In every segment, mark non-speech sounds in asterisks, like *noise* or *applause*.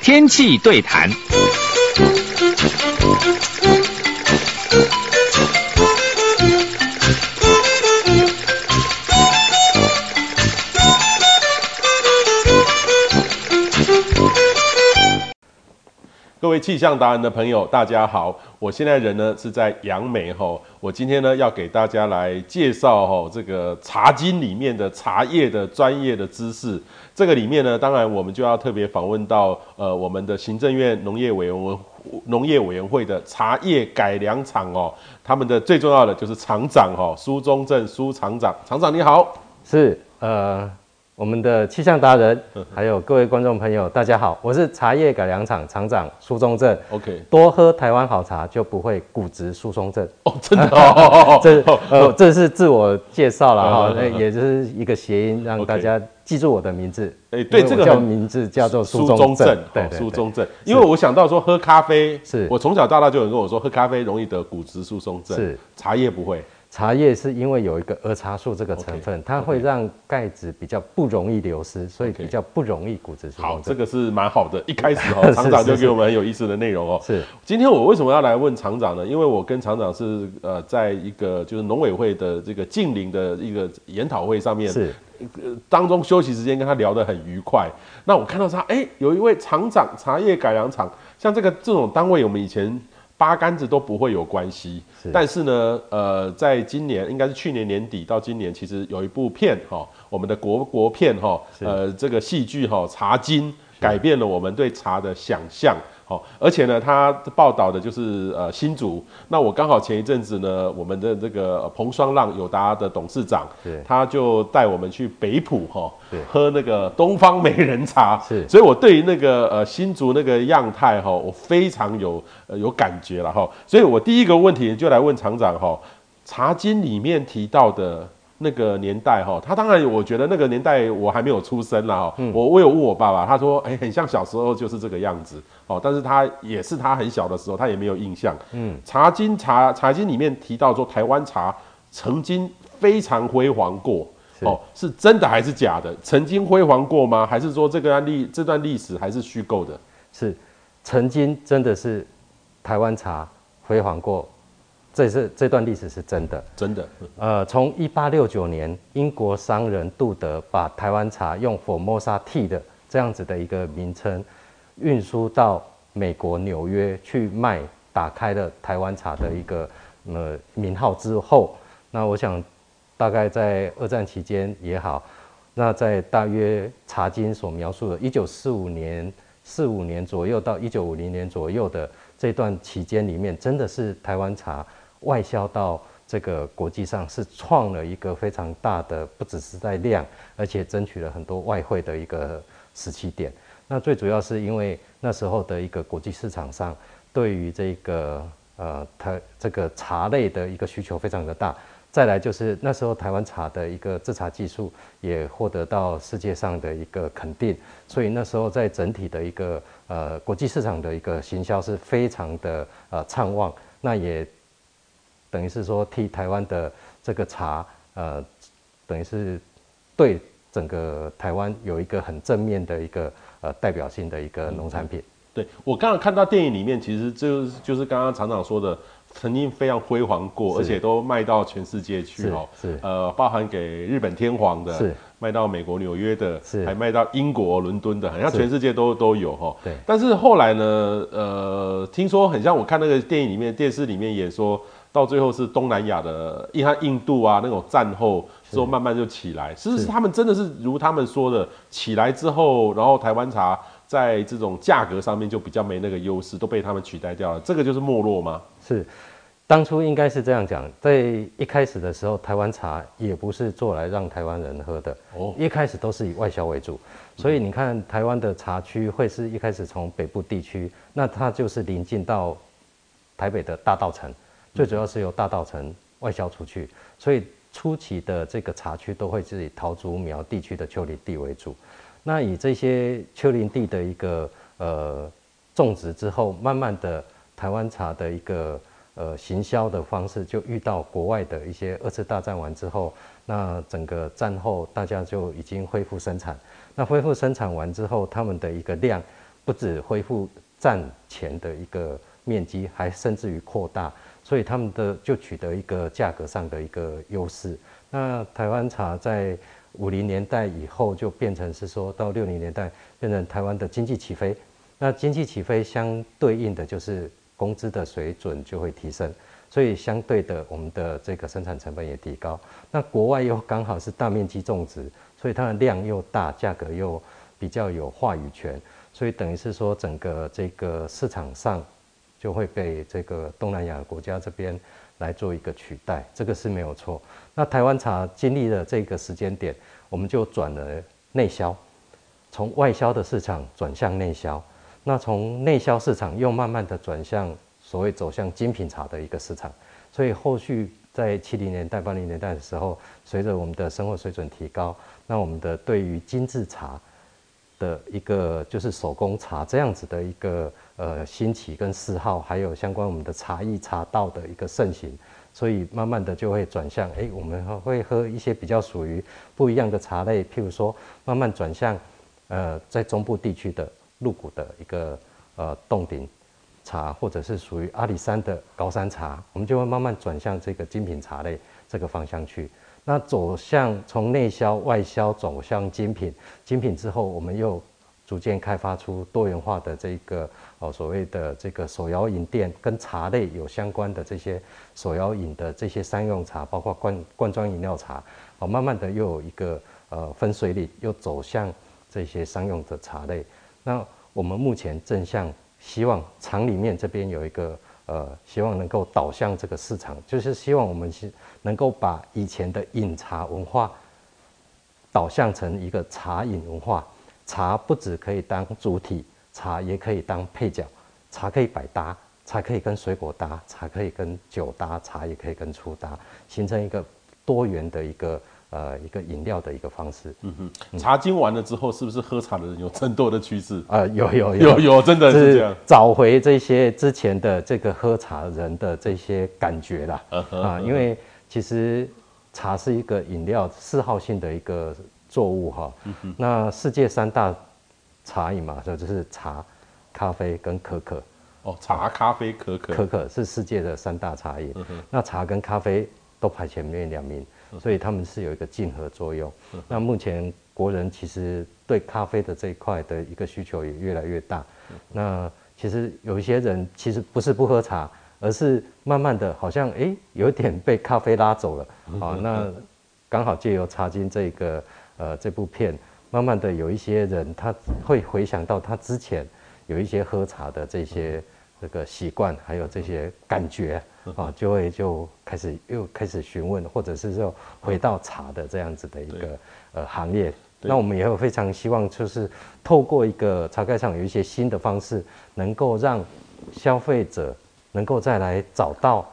天气对谈。各位气象达人的朋友，大家好！我现在人呢是在杨梅吼，我今天呢要给大家来介绍哈这个茶经里面的茶叶的专业的知识。这个里面呢，当然我们就要特别访问到呃我们的行政院农业委员农业委员会的茶叶改良厂哦，他们的最重要的就是厂长吼苏中正苏厂长，厂长你好，是呃。我们的气象达人，还有各位观众朋友，大家好，我是茶叶改良厂厂长苏中正。OK，多喝台湾好茶，就不会骨质疏松症。哦，真的哦，*laughs* 这 *laughs* 呃，这是自我介绍了哈，那也就是一个谐音，让大家记住我的名字。哎，对，这个叫名字叫做苏中正。对，苏中正。因为我想到说喝咖啡，是我从小到大就有人跟我说喝咖啡容易得骨质疏松症，是茶叶不会。茶叶是因为有一个儿茶素这个成分，okay, 它会让钙质比较不容易流失所以比较不容易骨质疏松。好，这个是蛮好的。一开始哦，*laughs* 厂长就给我们很有意思的内容哦。是，今天我为什么要来问厂长呢？因为我跟厂长是呃，在一个就是农委会的这个近邻的一个研讨会上面，是，呃，当中休息时间跟他聊得很愉快。那我看到他，哎，有一位厂长，茶叶改良厂，像这个这种单位，我们以前。八竿子都不会有关系，但是呢，呃，在今年应该是去年年底到今年，其实有一部片哈，我们的国国片哈，呃，这个戏剧哈《茶经》改变了我们对茶的想象。好，而且呢，他报道的就是呃新竹。那我刚好前一阵子呢，我们的这个彭双浪友达的董事长，对，他就带我们去北埔哈，对，喝那个东方美人茶，*laughs* 是。所以我对于那个呃新竹那个样态哈，我非常有呃有感觉了哈。所以我第一个问题就来问厂长哈，茶经里面提到的。那个年代哈，他当然，我觉得那个年代我还没有出生啦哈。我我有问我爸爸，他说，哎，很像小时候就是这个样子哦。但是他也是他很小的时候，他也没有印象。嗯，茶经茶茶经里面提到说，台湾茶曾经非常辉煌过哦，是真的还是假的？曾经辉煌过吗？还是说这个历这段历史还是虚构的？是曾经真的是台湾茶辉煌过。这是这段历史是真的，真的。呃，从一八六九年，英国商人杜德把台湾茶用 Formosa Tea 的这样子的一个名称运输到美国纽约去卖，打开了台湾茶的一个呃名号之后，那我想大概在二战期间也好，那在大约茶经所描述的，一九四五年四五年左右到一九五零年左右的这段期间里面，真的是台湾茶。外销到这个国际上是创了一个非常大的，不只是在量，而且争取了很多外汇的一个时期点。那最主要是因为那时候的一个国际市场上，对于这个呃台这个茶类的一个需求非常的大。再来就是那时候台湾茶的一个制茶技术也获得到世界上的一个肯定，所以那时候在整体的一个呃国际市场的一个行销是非常的呃畅旺。那也。等于是说，替台湾的这个茶，呃，等于是对整个台湾有一个很正面的一个呃代表性的一个农产品。对，我刚刚看到电影里面，其实就是就是刚刚厂长说的，曾经非常辉煌过，而且都卖到全世界去哦。是。呃，包含给日本天皇的，是卖到美国纽约的，是还卖到英国伦敦的，好像全世界都都有哈。对。但是后来呢，呃，听说很像我看那个电影里面、电视里面也说。到最后是东南亚的，因为印度啊那种战后之后慢慢就起来，其实是他们真的是如他们说的起来之后，然后台湾茶在这种价格上面就比较没那个优势，都被他们取代掉了。这个就是没落吗？是，当初应该是这样讲，在一开始的时候，台湾茶也不是做来让台湾人喝的哦，一开始都是以外销为主，所以你看台湾的茶区会是一开始从北部地区，那它就是临近到台北的大稻埕。最主要是由大稻埕外销出去，所以初期的这个茶区都会是以桃竹苗地区的丘陵地为主。那以这些丘陵地的一个呃种植之后，慢慢的台湾茶的一个呃行销的方式，就遇到国外的一些二次大战完之后，那整个战后大家就已经恢复生产。那恢复生产完之后，他们的一个量不止恢复战前的一个面积，还甚至于扩大，所以他们的就取得一个价格上的一个优势。那台湾茶在五零年代以后就变成是说到六零年代变成台湾的经济起飞，那经济起飞相对应的就是工资的水准就会提升，所以相对的我们的这个生产成本也提高。那国外又刚好是大面积种植，所以它的量又大，价格又比较有话语权，所以等于是说整个这个市场上就会被这个东南亚国家这边来做一个取代，这个是没有错。那台湾茶经历了这个时间点，我们就转了内销，从外销的市场转向内销。那从内销市场又慢慢的转向所谓走向精品茶的一个市场。所以后续在七零年代、八零年代的时候，随着我们的生活水准提高，那我们的对于精致茶的一个就是手工茶这样子的一个呃兴起跟嗜好，还有相关我们的茶艺茶道的一个盛行。所以慢慢的就会转向，哎，我们会喝一些比较属于不一样的茶类，譬如说慢慢转向，呃，在中部地区的鹿谷的一个呃洞顶茶，或者是属于阿里山的高山茶，我们就会慢慢转向这个精品茶类这个方向去。那走向从内销外销走向精品，精品之后我们又。逐渐开发出多元化的这个哦，所谓的这个手摇饮店跟茶类有相关的这些手摇饮的这些商用茶，包括罐罐装饮料茶，哦，慢慢的又有一个呃分水岭，又走向这些商用的茶类。那我们目前正向希望厂里面这边有一个呃，希望能够导向这个市场，就是希望我们是能够把以前的饮茶文化导向成一个茶饮文化。茶不只可以当主体，茶也可以当配角，茶可以百搭，茶可以跟水果搭，茶可以跟酒搭，茶也可以跟醋搭，形成一个多元的一个呃一个饮料的一个方式。嗯哼，茶经完了之后，是不是喝茶的人有增多的趋势？*laughs* 呃，有有有有，有，真的是这样，找回这些之前的这个喝茶人的这些感觉啦。啊、uh uh 因为其实茶是一个饮料嗜好性的一个。作物哈，那世界三大茶饮嘛，就就是茶、咖啡跟可可。哦，茶、咖啡、可可。可可是世界的三大茶饮，那茶跟咖啡都排前面两名，所以他们是有一个竞合作用。那目前国人其实对咖啡的这一块的一个需求也越来越大。那其实有一些人其实不是不喝茶，而是慢慢的好像哎有点被咖啡拉走了。好，那刚好借由茶经这个。呃，这部片慢慢的有一些人，他会回想到他之前有一些喝茶的这些这个习惯，还有这些感觉啊，就会就开始又开始询问，或者是说回到茶的这样子的一个呃行业。那我们也会非常希望，就是透过一个茶盖上有一些新的方式，能够让消费者能够再来找到，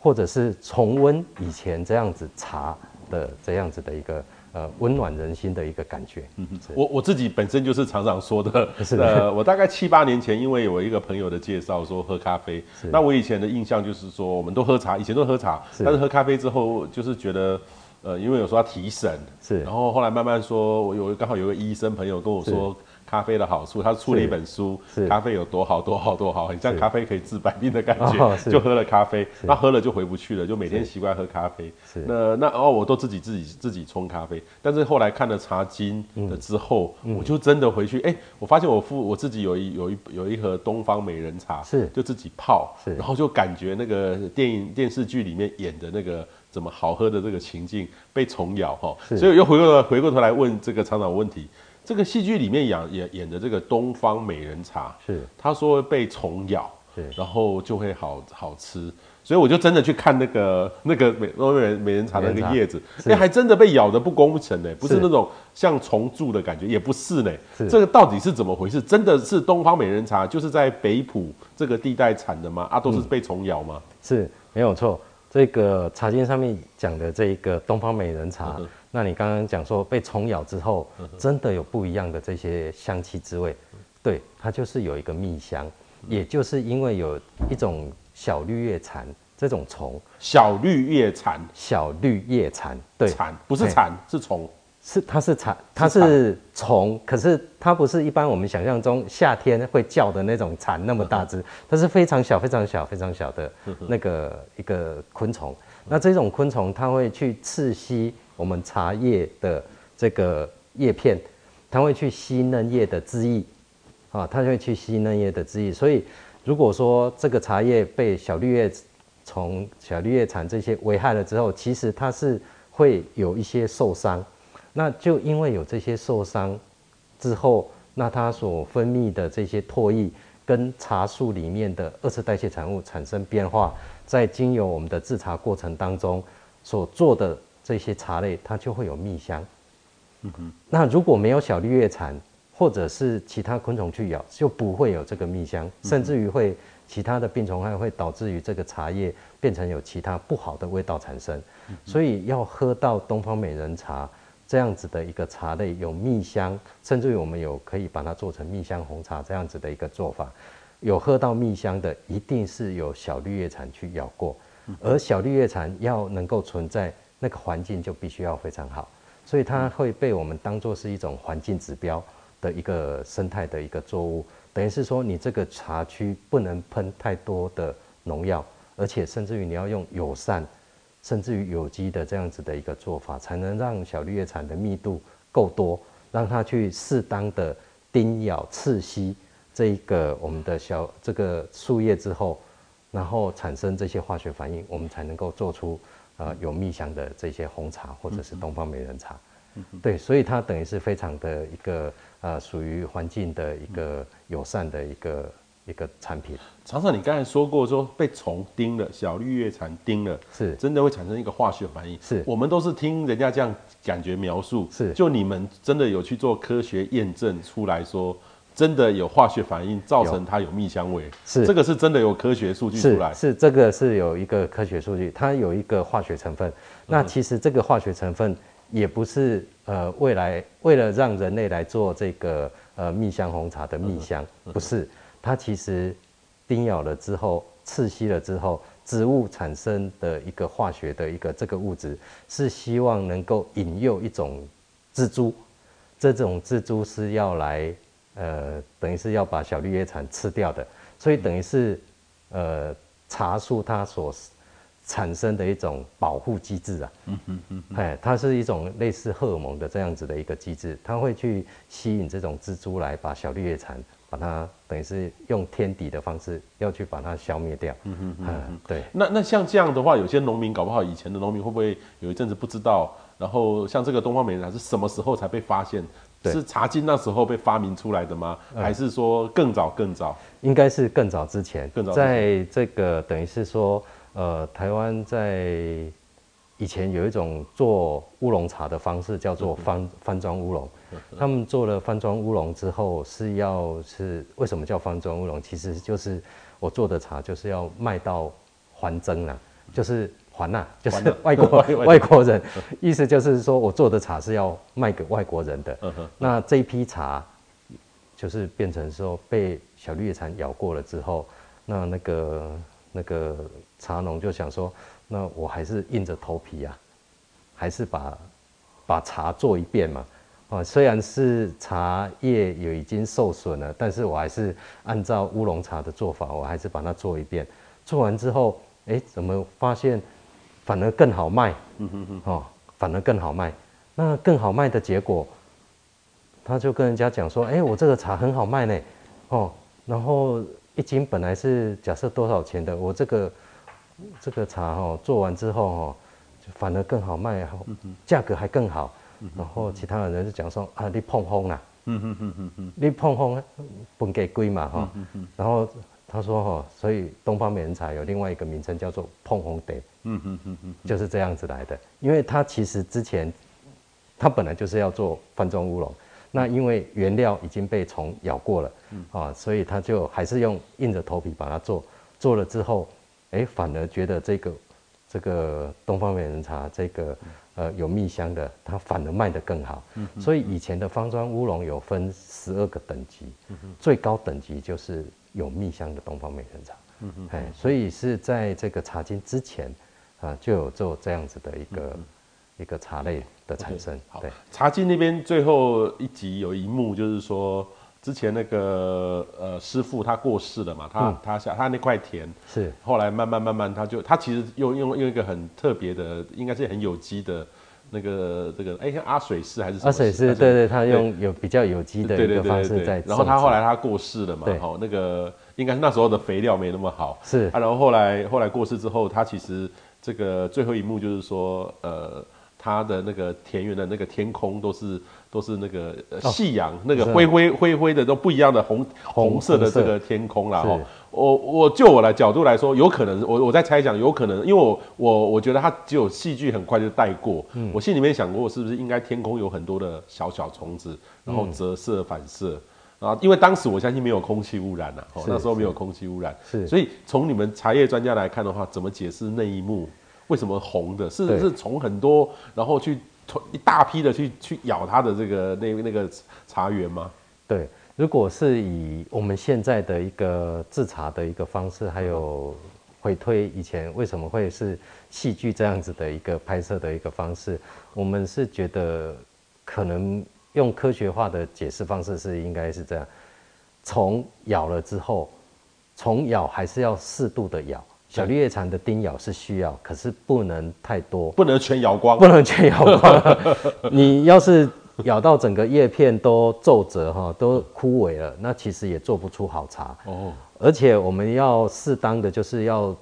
或者是重温以前这样子茶的这样子的一个。呃，温暖人心的一个感觉。嗯嗯，我我自己本身就是常常说的。*laughs* 是的。呃，我大概七八年前，因为有一个朋友的介绍说喝咖啡，那我以前的印象就是说，我们都喝茶，以前都喝茶，但是喝咖啡之后，就是觉得，呃，因为有时候要提神。是。然后后来慢慢说，我有刚好有个医生朋友跟我说。咖啡的好处，他出了一本书，咖啡有多好多好多好，很像咖啡可以治百病的感觉，哦、就喝了咖啡，那喝了就回不去了，就每天习惯喝咖啡。那那哦，我都自己自己自己冲咖啡，但是后来看了茶经的之后、嗯，我就真的回去，哎、欸，我发现我父我自己有一有一有一盒东方美人茶，是。就自己泡，然后就感觉那个电影电视剧里面演的那个怎么好喝的这个情境被虫咬哈，所以又回过回过头来问这个厂长问题。这个戏剧里面演演演的这个东方美人茶，是。他说被虫咬，对，然后就会好好吃，所以我就真的去看那个那个美美人美人茶的那个叶子，哎，还真的被咬的不工程呢，不是那种像虫蛀的感觉，也不是呢，这个到底是怎么回事？真的是东方美人茶就是在北浦这个地带产的吗？啊，都是被虫咬吗？嗯、是没有错，这个茶经上面讲的这一个东方美人茶。嗯那你刚刚讲说被虫咬之后，真的有不一样的这些香气滋味，对，它就是有一个蜜香，也就是因为有一种小绿叶蝉这种虫。小绿叶蝉，小绿叶蝉，对，蝉不是蝉，是虫。是，它是蝉，它是虫，可是它不是一般我们想象中夏天会叫的那种蝉那么大只，它是非常小、非常小、非常小的那个一个昆虫。那这种昆虫它会去刺吸我们茶叶的这个叶片，它会去吸嫩叶的汁液，啊，它就会去吸嫩叶的汁液。所以如果说这个茶叶被小绿叶虫、小绿叶蝉这些危害了之后，其实它是会有一些受伤。那就因为有这些受伤之后，那它所分泌的这些唾液跟茶树里面的二次代谢产物产生变化，在经由我们的制茶过程当中所做的这些茶类，它就会有蜜香。嗯哼。那如果没有小绿叶蝉或者是其他昆虫去咬，就不会有这个蜜香，甚至于会其他的病虫害会导致于这个茶叶变成有其他不好的味道产生。所以要喝到东方美人茶。这样子的一个茶类有蜜香，甚至于我们有可以把它做成蜜香红茶这样子的一个做法，有喝到蜜香的，一定是有小绿叶蝉去咬过，而小绿叶蝉要能够存在，那个环境就必须要非常好，所以它会被我们当做是一种环境指标的一个生态的一个作物，等于是说你这个茶区不能喷太多的农药，而且甚至于你要用友善。甚至于有机的这样子的一个做法，才能让小绿叶蝉的密度够多，让它去适当的叮咬、刺吸这一个我们的小这个树叶之后，然后产生这些化学反应，我们才能够做出呃有蜜香的这些红茶或者是东方美人茶。对，所以它等于是非常的一个呃属于环境的一个友善的一个。一个产品，常常你刚才说过，说被虫叮了，小绿叶蝉叮了，是真的会产生一个化学反应。是我们都是听人家这样感觉描述，是就你们真的有去做科学验证出来说，真的有化学反应造成它有蜜香味，是。这个是真的有科学数据出来，是，是这个是有一个科学数据，它有一个化学成分。那其实这个化学成分也不是呃未来为了让人类来做这个呃蜜香红茶的蜜香，不是。它其实叮咬了之后，刺吸了之后，植物产生的一个化学的一个这个物质，是希望能够引诱一种蜘蛛，这种蜘蛛是要来，呃，等于是要把小绿叶蝉吃掉的，所以等于是，呃，茶树它所产生的一种保护机制啊，嗯嗯嗯，哎，它是一种类似荷尔蒙的这样子的一个机制，它会去吸引这种蜘蛛来把小绿叶蝉。把它等于是用天敌的方式要去把它消灭掉。嗯嗯嗯哼，对。那那像这样的话，有些农民搞不好以前的农民会不会有一阵子不知道？然后像这个东方美人茶是什么时候才被发现？是茶经那时候被发明出来的吗？还是说更早更早？应该是更早之前。更早。在这个等于是说，呃，台湾在以前有一种做乌龙茶的方式，叫做方方装乌龙。他们做了方装乌龙之后，是要是为什么叫方装乌龙？其实就是我做的茶就是要卖到还僧啦，就是还呐，就是 *laughs* 外国 *laughs* 外国人，意思就是说我做的茶是要卖给外国人的。那这一批茶就是变成说被小绿叶蝉咬过了之后，那那个那个茶农就想说，那我还是硬着头皮啊，还是把把茶做一遍嘛。啊，虽然是茶叶也已经受损了，但是我还是按照乌龙茶的做法，我还是把它做一遍。做完之后，哎，怎么发现反而更好卖？嗯哼哼，哦，反而更好卖。那更好卖的结果，他就跟人家讲说，哎，我这个茶很好卖呢。哦，然后一斤本来是假设多少钱的，我这个这个茶哦，做完之后哦，就反而更好卖，价格还更好。然后其他的人就讲说啊，你碰风啦，嗯嗯嗯嗯嗯，你碰风本给贵嘛哈，然后他说哈，所以东方美人茶有另外一个名称叫做碰风茶，嗯嗯嗯嗯，就是这样子来的，因为它其实之前它本来就是要做方装乌龙，那因为原料已经被虫咬过了，啊，所以他就还是用硬着头皮把它做，做了之后，哎，反而觉得这个这个东方美人茶这个。呃，有蜜香的，它反而卖得更好。嗯，所以以前的方庄乌龙有分十二个等级，嗯，最高等级就是有蜜香的东方美人茶。嗯嗯，哎，所以是在这个茶经之前啊，就有做这样子的一个、嗯、一个茶类的产生。Okay, 对，茶经那边最后一集有一幕，就是说之前那个呃师傅他过世了嘛，他、嗯、他下他那块田是后来慢慢慢慢他就他其实用用用一个很特别的，应该是很有机的。那个这个哎，像阿水师还是什么？阿水师，对对，他用有比较有机的一个方式在。然后他后来他过世了嘛，好，那个应该是那时候的肥料没那么好。是啊，然后后来后来过世之后，他其实这个最后一幕就是说，呃，他的那个田园的那个天空都是都是那个夕阳，那个灰灰灰灰的都不一样的红红色的这个天空啦。哈。我我就我来角度来说，有可能我我在猜想，有可能，因为我我我觉得它只有戏剧很快就带过。嗯，我心里面想过，是不是应该天空有很多的小小虫子，然后折射反射啊？因为当时我相信没有空气污染呐，哦，那时候没有空气污染，是。所以从你们茶叶专家来看的话，怎么解释那一幕？为什么红的？是是从很多，然后去一大批的去去咬它的这个那那个茶园吗？对。如果是以我们现在的一个自查的一个方式，还有回推以前为什么会是戏剧这样子的一个拍摄的一个方式，我们是觉得可能用科学化的解释方式是应该是这样：虫咬了之后，虫咬还是要适度的咬，小绿叶蝉的叮咬是需要，可是不能太多，*laughs* 不能全咬光，不能全咬光。*laughs* 你要是。*laughs* 咬到整个叶片都皱褶哈，都枯萎了，那其实也做不出好茶哦。而且我们要适当的，就是要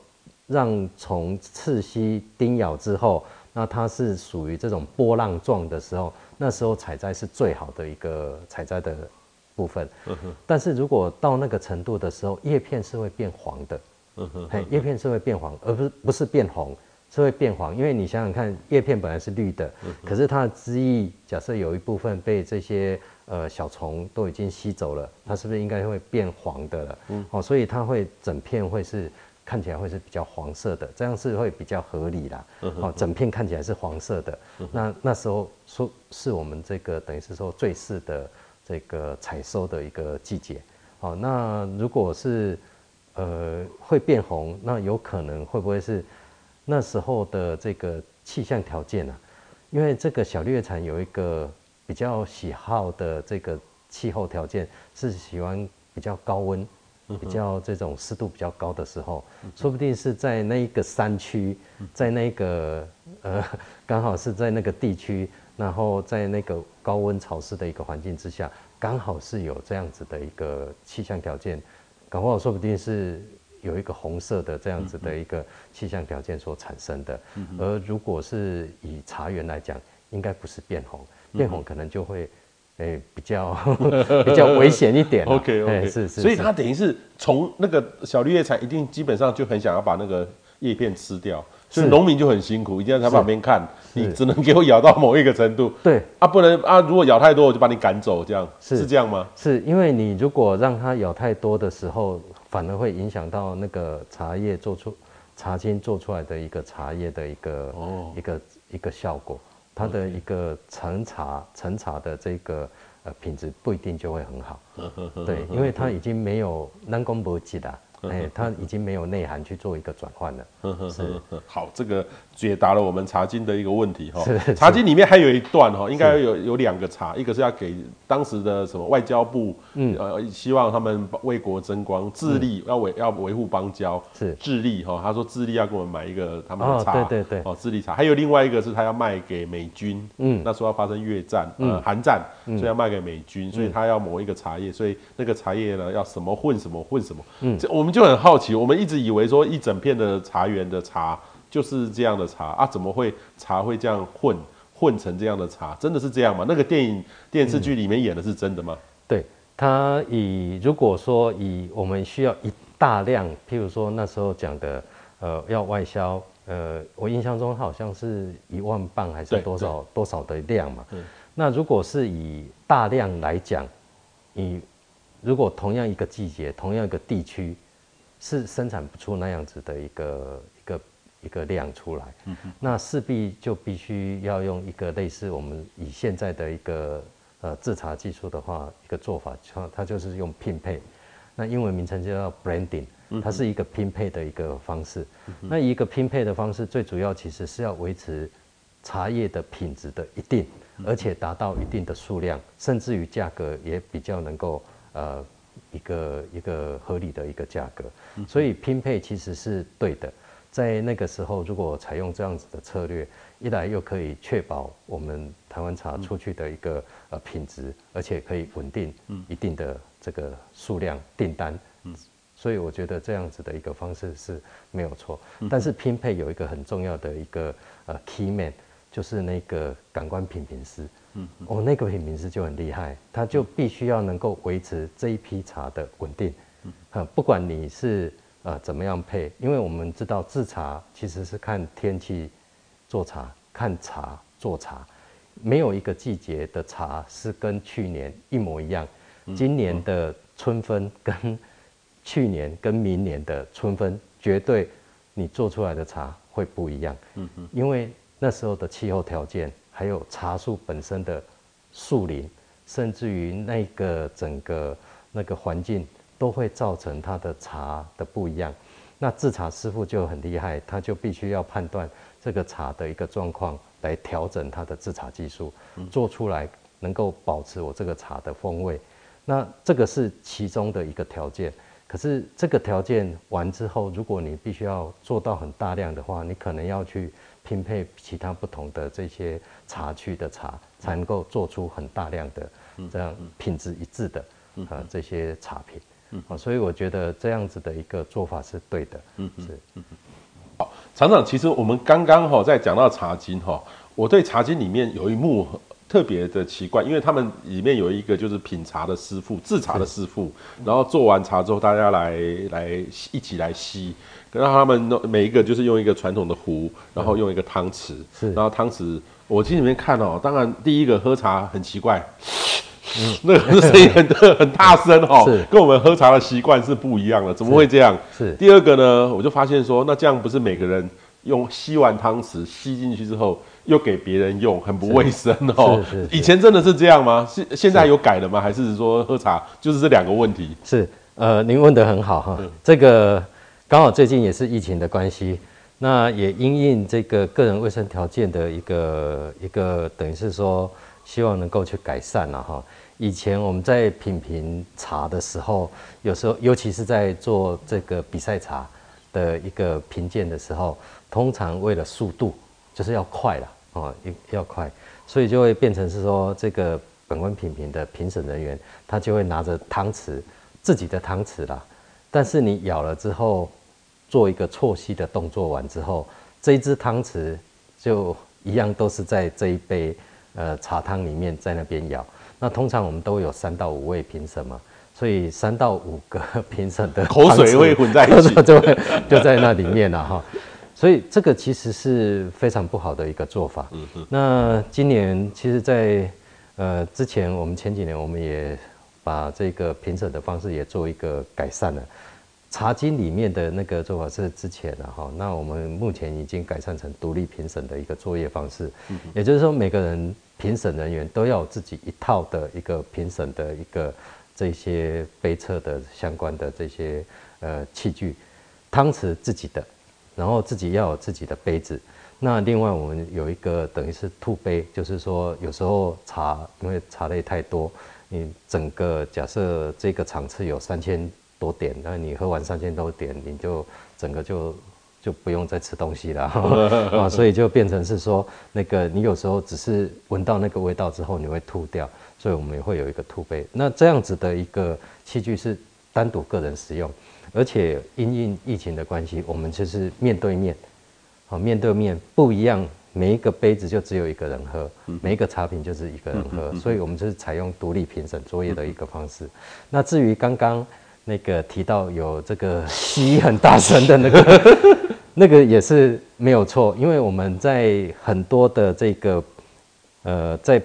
让虫刺吸叮咬之后，那它是属于这种波浪状的时候，那时候采摘是最好的一个采摘的部分。但是如果到那个程度的时候，叶片是会变黄的。嘿，叶片是会变黄，而不是不是变红。是会变黄，因为你想想看，叶片本来是绿的，可是它的汁液假设有一部分被这些呃小虫都已经吸走了，它是不是应该会变黄的了？嗯，哦，所以它会整片会是看起来会是比较黄色的，这样是会比较合理啦。哦，整片看起来是黄色的，那那时候说是我们这个等于是说最适的这个采收的一个季节。好，那如果是呃会变红，那有可能会不会是？那时候的这个气象条件啊，因为这个小绿叶蝉有一个比较喜好的这个气候条件，是喜欢比较高温，比较这种湿度比较高的时候，说不定是在那一个山区，在那个呃刚好是在那个地区，然后在那个高温潮湿的一个环境之下，刚好是有这样子的一个气象条件，搞不好说不定是。有一个红色的这样子的一个气象条件所产生的，而如果是以茶园来讲，应该不是变红，变红可能就会，诶比较 *laughs* 比较危险一点。*laughs* OK OK，是是，所以它等于是从那个小绿叶菜一定基本上就很想要把那个叶片吃掉，所以农民就很辛苦，一定要在旁边看，你只能给我咬到某一个程度，对啊，不能啊，如果咬太多我就把你赶走，这样是。是这样吗？是因为你如果让它咬太多的时候。反而会影响到那个茶叶做出茶青做出来的一个茶叶的一个、哦、一个一个效果，它的一个陈茶陈茶的这个呃品质不一定就会很好，*laughs* 对，因为它已经没有南宫博记的。*laughs* 哎，它已经没有内涵去做一个转换了。*laughs* 是，好，这个解答了我们茶经的一个问题哈。茶经里面还有一段哈，应该有有两个茶，一个是要给当时的什么外交部，嗯，呃，希望他们为国争光，智利要维要维护邦交，是。智利哈。他说智利要给我们买一个他们的茶，对对对，哦，智利茶。还有另外一个是他要卖给美军，嗯，那时候要发生越战，呃，韩战，所以要卖给美军，所以他要某一个茶叶，所以那个茶叶呢要什么混什么混什么，嗯，这我们。就很好奇，我们一直以为说一整片的茶园的茶就是这样的茶啊，怎么会茶会这样混混成这样的茶？真的是这样吗？那个电影电视剧里面演的是真的吗？嗯、对，它以如果说以我们需要一大量，譬如说那时候讲的，呃，要外销，呃，我印象中好像是一万磅还是多少多少的量嘛。那如果是以大量来讲，以如果同样一个季节，同样一个地区。是生产不出那样子的一个一个量出来，嗯、哼。那势必就必须要用一个类似我们以现在的一个呃制茶技术的话，一个做法，它它就是用拼配，那英文名称就叫 branding，它是一个拼配的一个方式。那一个拼配的方式，最主要其实是要维持茶叶的品质的一定，而且达到一定的数量，甚至于价格也比较能够呃一个一个合理的一个价格。所以拼配其实是对的。在那个时候，如果采用这样子的策略，一来又可以确保我们台湾茶出去的一个呃品质，而且可以稳定一定的这个数量订单，所以我觉得这样子的一个方式是没有错。但是拼配有一个很重要的一个呃 key man，就是那个感官品评师，嗯哦，那个品评师就很厉害，他就必须要能够维持这一批茶的稳定，嗯不管你是。呃，怎么样配？因为我们知道制茶其实是看天气做茶，看茶做茶，没有一个季节的茶是跟去年一模一样。今年的春分跟去年跟明年的春分，绝对你做出来的茶会不一样。嗯嗯，因为那时候的气候条件，还有茶树本身的树林，甚至于那个整个那个环境。都会造成它的茶的不一样，那制茶师傅就很厉害，他就必须要判断这个茶的一个状况，来调整它的制茶技术，做出来能够保持我这个茶的风味。那这个是其中的一个条件。可是这个条件完之后，如果你必须要做到很大量的话，你可能要去拼配其他不同的这些茶区的茶，才能够做出很大量的这样品质一致的啊这些茶品。嗯，所以我觉得这样子的一个做法是对的。嗯是，嗯好，厂长，其实我们刚刚哈在讲到茶经哈，我对茶经里面有一幕特别的奇怪，因为他们里面有一个就是品茶的师傅，制茶的师傅，然后做完茶之后，大家来来一起来吸，然后他们每一个就是用一个传统的壶，然后用一个汤匙，是，然后汤匙，我去里面看哦，当然第一个喝茶很奇怪。嗯，*laughs* 那个 *laughs* 声音很很大声哦，跟我们喝茶的习惯是不一样的，怎么会这样？是，是第二个呢，我就发现说，那这样不是每个人用吸完汤匙吸进去之后又给别人用，很不卫生哦。以前真的是这样吗？现现在有改了吗？还是说喝茶就是这两个问题？是，呃，您问得很好哈，这个刚好最近也是疫情的关系，那也因应这个个人卫生条件的一个一个等于是说希望能够去改善了哈。以前我们在品评茶的时候，有时候尤其是在做这个比赛茶的一个评鉴的时候，通常为了速度，就是要快了哦，要要快，所以就会变成是说，这个本官品评的评审人员他就会拿着汤匙，自己的汤匙啦，但是你舀了之后，做一个错吸的动作完之后，这一支汤匙就一样都是在这一杯呃茶汤里面在那边舀。那通常我们都有三到五位评审嘛，所以三到五个 *laughs* 评审的口水会混在一起，*laughs* 就会就在那里面了哈。所以这个其实是非常不好的一个做法。嗯嗯。那今年其实在，在呃之前，我们前几年我们也把这个评审的方式也做一个改善了。茶经里面的那个做法是之前的哈，那我们目前已经改善成独立评审的一个作业方式。嗯。也就是说，每个人。评审人员都要有自己一套的一个评审的一个这些杯测的相关的这些呃器具，汤匙自己的，然后自己要有自己的杯子。那另外我们有一个等于是吐杯，就是说有时候茶因为茶类太多，你整个假设这个场次有三千多点，那你喝完三千多点，你就整个就。就不用再吃东西了。啊，*laughs* 所以就变成是说，那个你有时候只是闻到那个味道之后，你会吐掉，所以我们也会有一个吐杯。那这样子的一个器具是单独个人使用，而且因应疫情的关系，我们就是面对面，好，面对面不一样，每一个杯子就只有一个人喝，每一个茶品就是一个人喝，所以我们就是采用独立评审作业的一个方式。那至于刚刚那个提到有这个吸很大声的那个。*laughs* 那个也是没有错，因为我们在很多的这个，呃，在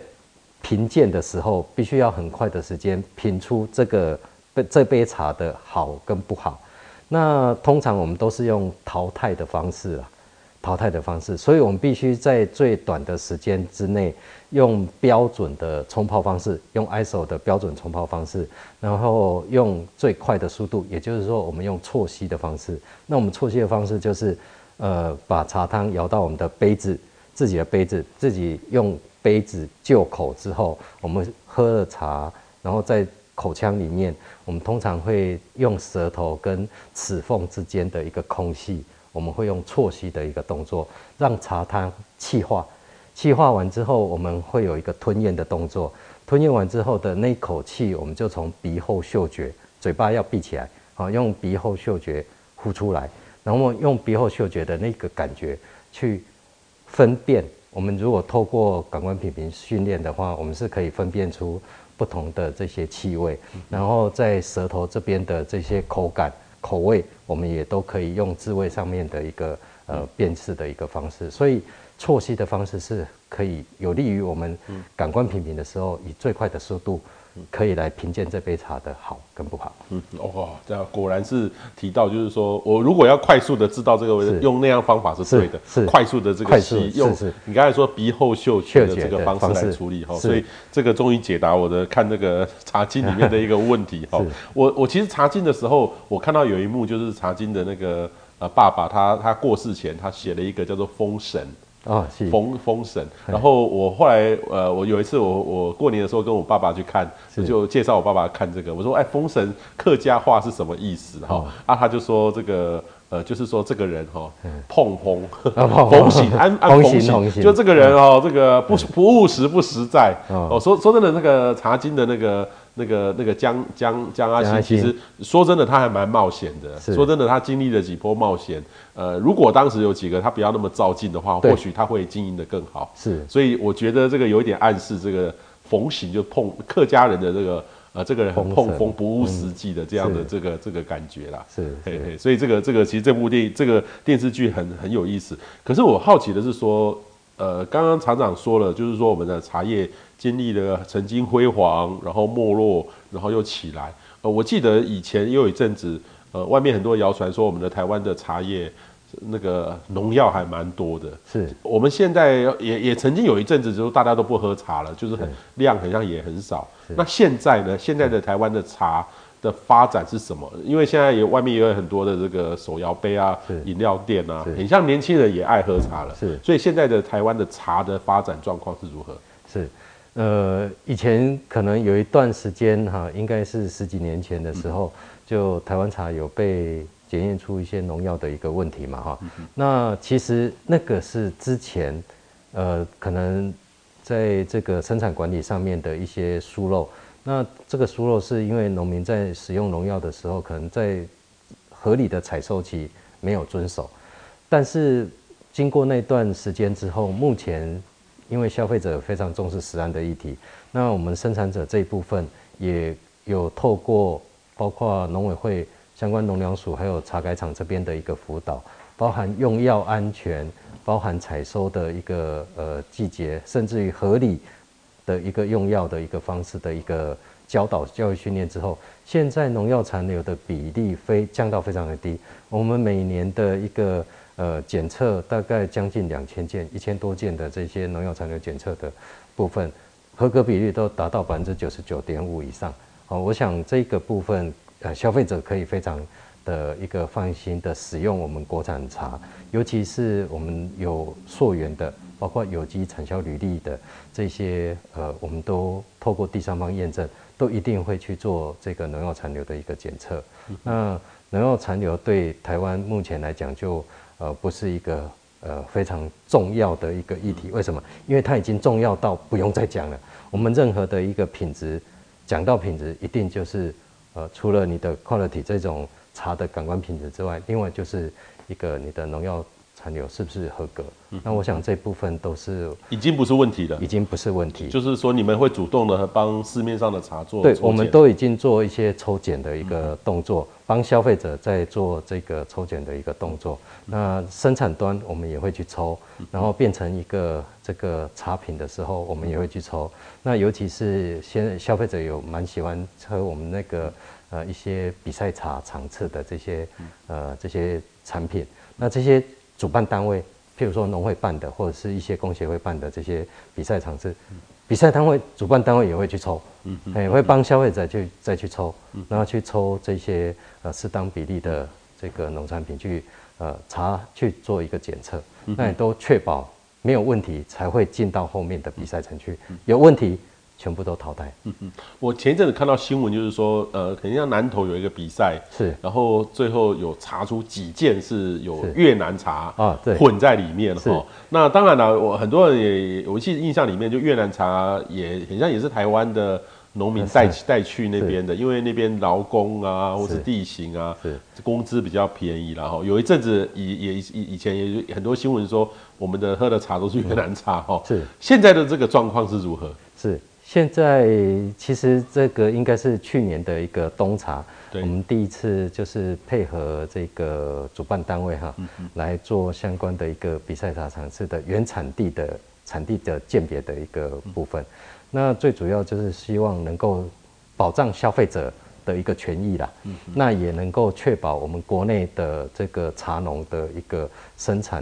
评鉴的时候，必须要很快的时间评出这个这杯茶的好跟不好。那通常我们都是用淘汰的方式啊，淘汰的方式，所以我们必须在最短的时间之内，用标准的冲泡方式，用 ISO 的标准冲泡方式，然后用最快的速度，也就是说，我们用错吸的方式。那我们错吸的方式就是，呃，把茶汤舀到我们的杯子，自己的杯子，自己用杯子就口之后，我们喝了茶，然后在口腔里面，我们通常会用舌头跟齿缝之间的一个空隙。我们会用错吸的一个动作，让茶汤气化，气化完之后，我们会有一个吞咽的动作。吞咽完之后的那一口气，我们就从鼻后嗅觉，嘴巴要闭起来，好，用鼻后嗅觉呼出来，然后用鼻后嗅觉的那个感觉去分辨。我们如果透过感官品评训练的话，我们是可以分辨出不同的这些气味，然后在舌头这边的这些口感。口味，我们也都可以用滋味上面的一个呃辨识的一个方式，所以错吸的方式是可以有利于我们感官品评的时候，以最快的速度。可以来评鉴这杯茶的好跟不好。嗯，哦，这样果然是提到，就是说我如果要快速的知道这个，用那样方法是对的，是快速的这个吸用。你刚才说鼻后嗅觉的这个方式来处理哈，所以这个终于解答我的看那个 *laughs* 茶经里面的一个问题哈。我我其实茶经的时候，我看到有一幕就是茶经的那个呃爸爸他他过世前，他写了一个叫做《封神》。啊，是封封神。然后我后来，呃，我有一次我我过年的时候跟我爸爸去看，我就介绍我爸爸看这个。我说，哎，封神客家话是什么意思？哈，啊，他就说这个，呃，就是说这个人哈，碰风，*laughs* 逢喜安 *laughs* 安逢喜，就这个人哦，这个不不务实不实在。哦，说说真的，那个茶经的那个。那个那个江江江阿信，其实说真的，他还蛮冒险的。说真的，他经历了几波冒险。呃，如果当时有几个他不要那么照进的话，或许他会经营的更好。是，所以我觉得这个有一点暗示，这个逢行就碰客家人的这个呃，这个人很碰风不务实际的这样的这个这个感觉啦。是，嘿嘿。所以这个这个其实这部电影这个电视剧很很有意思。可是我好奇的是说，呃，刚刚厂长说了，就是说我们的茶叶。经历了曾经辉煌，然后没落，然后又起来。呃，我记得以前也有一阵子，呃，外面很多谣传说我们的台湾的茶叶那个农药还蛮多的。是，我们现在也也曾经有一阵子，就是大家都不喝茶了，就是很量好像也很少。那现在呢？现在的台湾的茶的发展是什么？因为现在也外面也有很多的这个手摇杯啊、饮料店啊，很像年轻人也爱喝茶了。是，所以现在的台湾的茶的发展状况是如何？是。呃，以前可能有一段时间哈，应该是十几年前的时候，就台湾茶有被检验出一些农药的一个问题嘛哈。那其实那个是之前，呃，可能在这个生产管理上面的一些疏漏。那这个疏漏是因为农民在使用农药的时候，可能在合理的采收期没有遵守。但是经过那段时间之后，目前。因为消费者非常重视食安的议题，那我们生产者这一部分也有透过包括农委会相关农粮署还有茶改场这边的一个辅导，包含用药安全，包含采收的一个呃季节，甚至于合理的一个用药的一个方式的一个教导教育训练之后，现在农药残留的比例非降到非常的低，我们每年的一个。呃，检测大概将近两千件，一千多件的这些农药残留检测的部分，合格比率都达到百分之九十九点五以上。好，我想这个部分，呃，消费者可以非常的一个放心的使用我们国产茶，尤其是我们有溯源的，包括有机产销履历的这些，呃，我们都透过第三方验证，都一定会去做这个农药残留的一个检测。那农药残留对台湾目前来讲就呃，不是一个呃非常重要的一个议题，为什么？因为它已经重要到不用再讲了。我们任何的一个品质，讲到品质，一定就是呃，除了你的 quality 这种茶的感官品质之外，另外就是一个你的农药。残留是不是合格？那我想这部分都是已经不是问题了，已经不是问题。就是说你们会主动的帮市面上的茶做，对，我们都已经做一些抽检的一个动作，帮消费者在做这个抽检的一个动作。那生产端我们也会去抽，然后变成一个这个茶品的时候，我们也会去抽。那尤其是现在消费者有蛮喜欢喝我们那个呃一些比赛茶场次的这些呃这些产品，那这些。主办单位譬如说农会办的，或者是一些工协会办的这些比赛场次，比赛单位主办单位也会去抽，嗯，也会帮消费者去再去抽，然后去抽这些呃适当比例的这个农产品去呃查去做一个检测，那也都确保没有问题才会进到后面的比赛程序，有问题。全部都淘汰。嗯嗯，我前一阵子看到新闻，就是说，呃，肯定像南投有一个比赛，是，然后最后有查出几件是有越南茶啊，对，混在里面哈。那当然了，我很多人也，我记得印象里面，就越南茶也很像也是台湾的农民带带去那边的，因为那边劳工啊，或是地形啊，是。工资比较便宜，然后有一阵子以也以以前也很多新闻说，我们的喝的茶都是越南茶哈。是，现在的这个状况是如何？是。现在其实这个应该是去年的一个冬茶，我们第一次就是配合这个主办单位哈，来做相关的一个比赛茶场次的原产地的产地的鉴别的一个部分。那最主要就是希望能够保障消费者的一个权益啦，那也能够确保我们国内的这个茶农的一个生产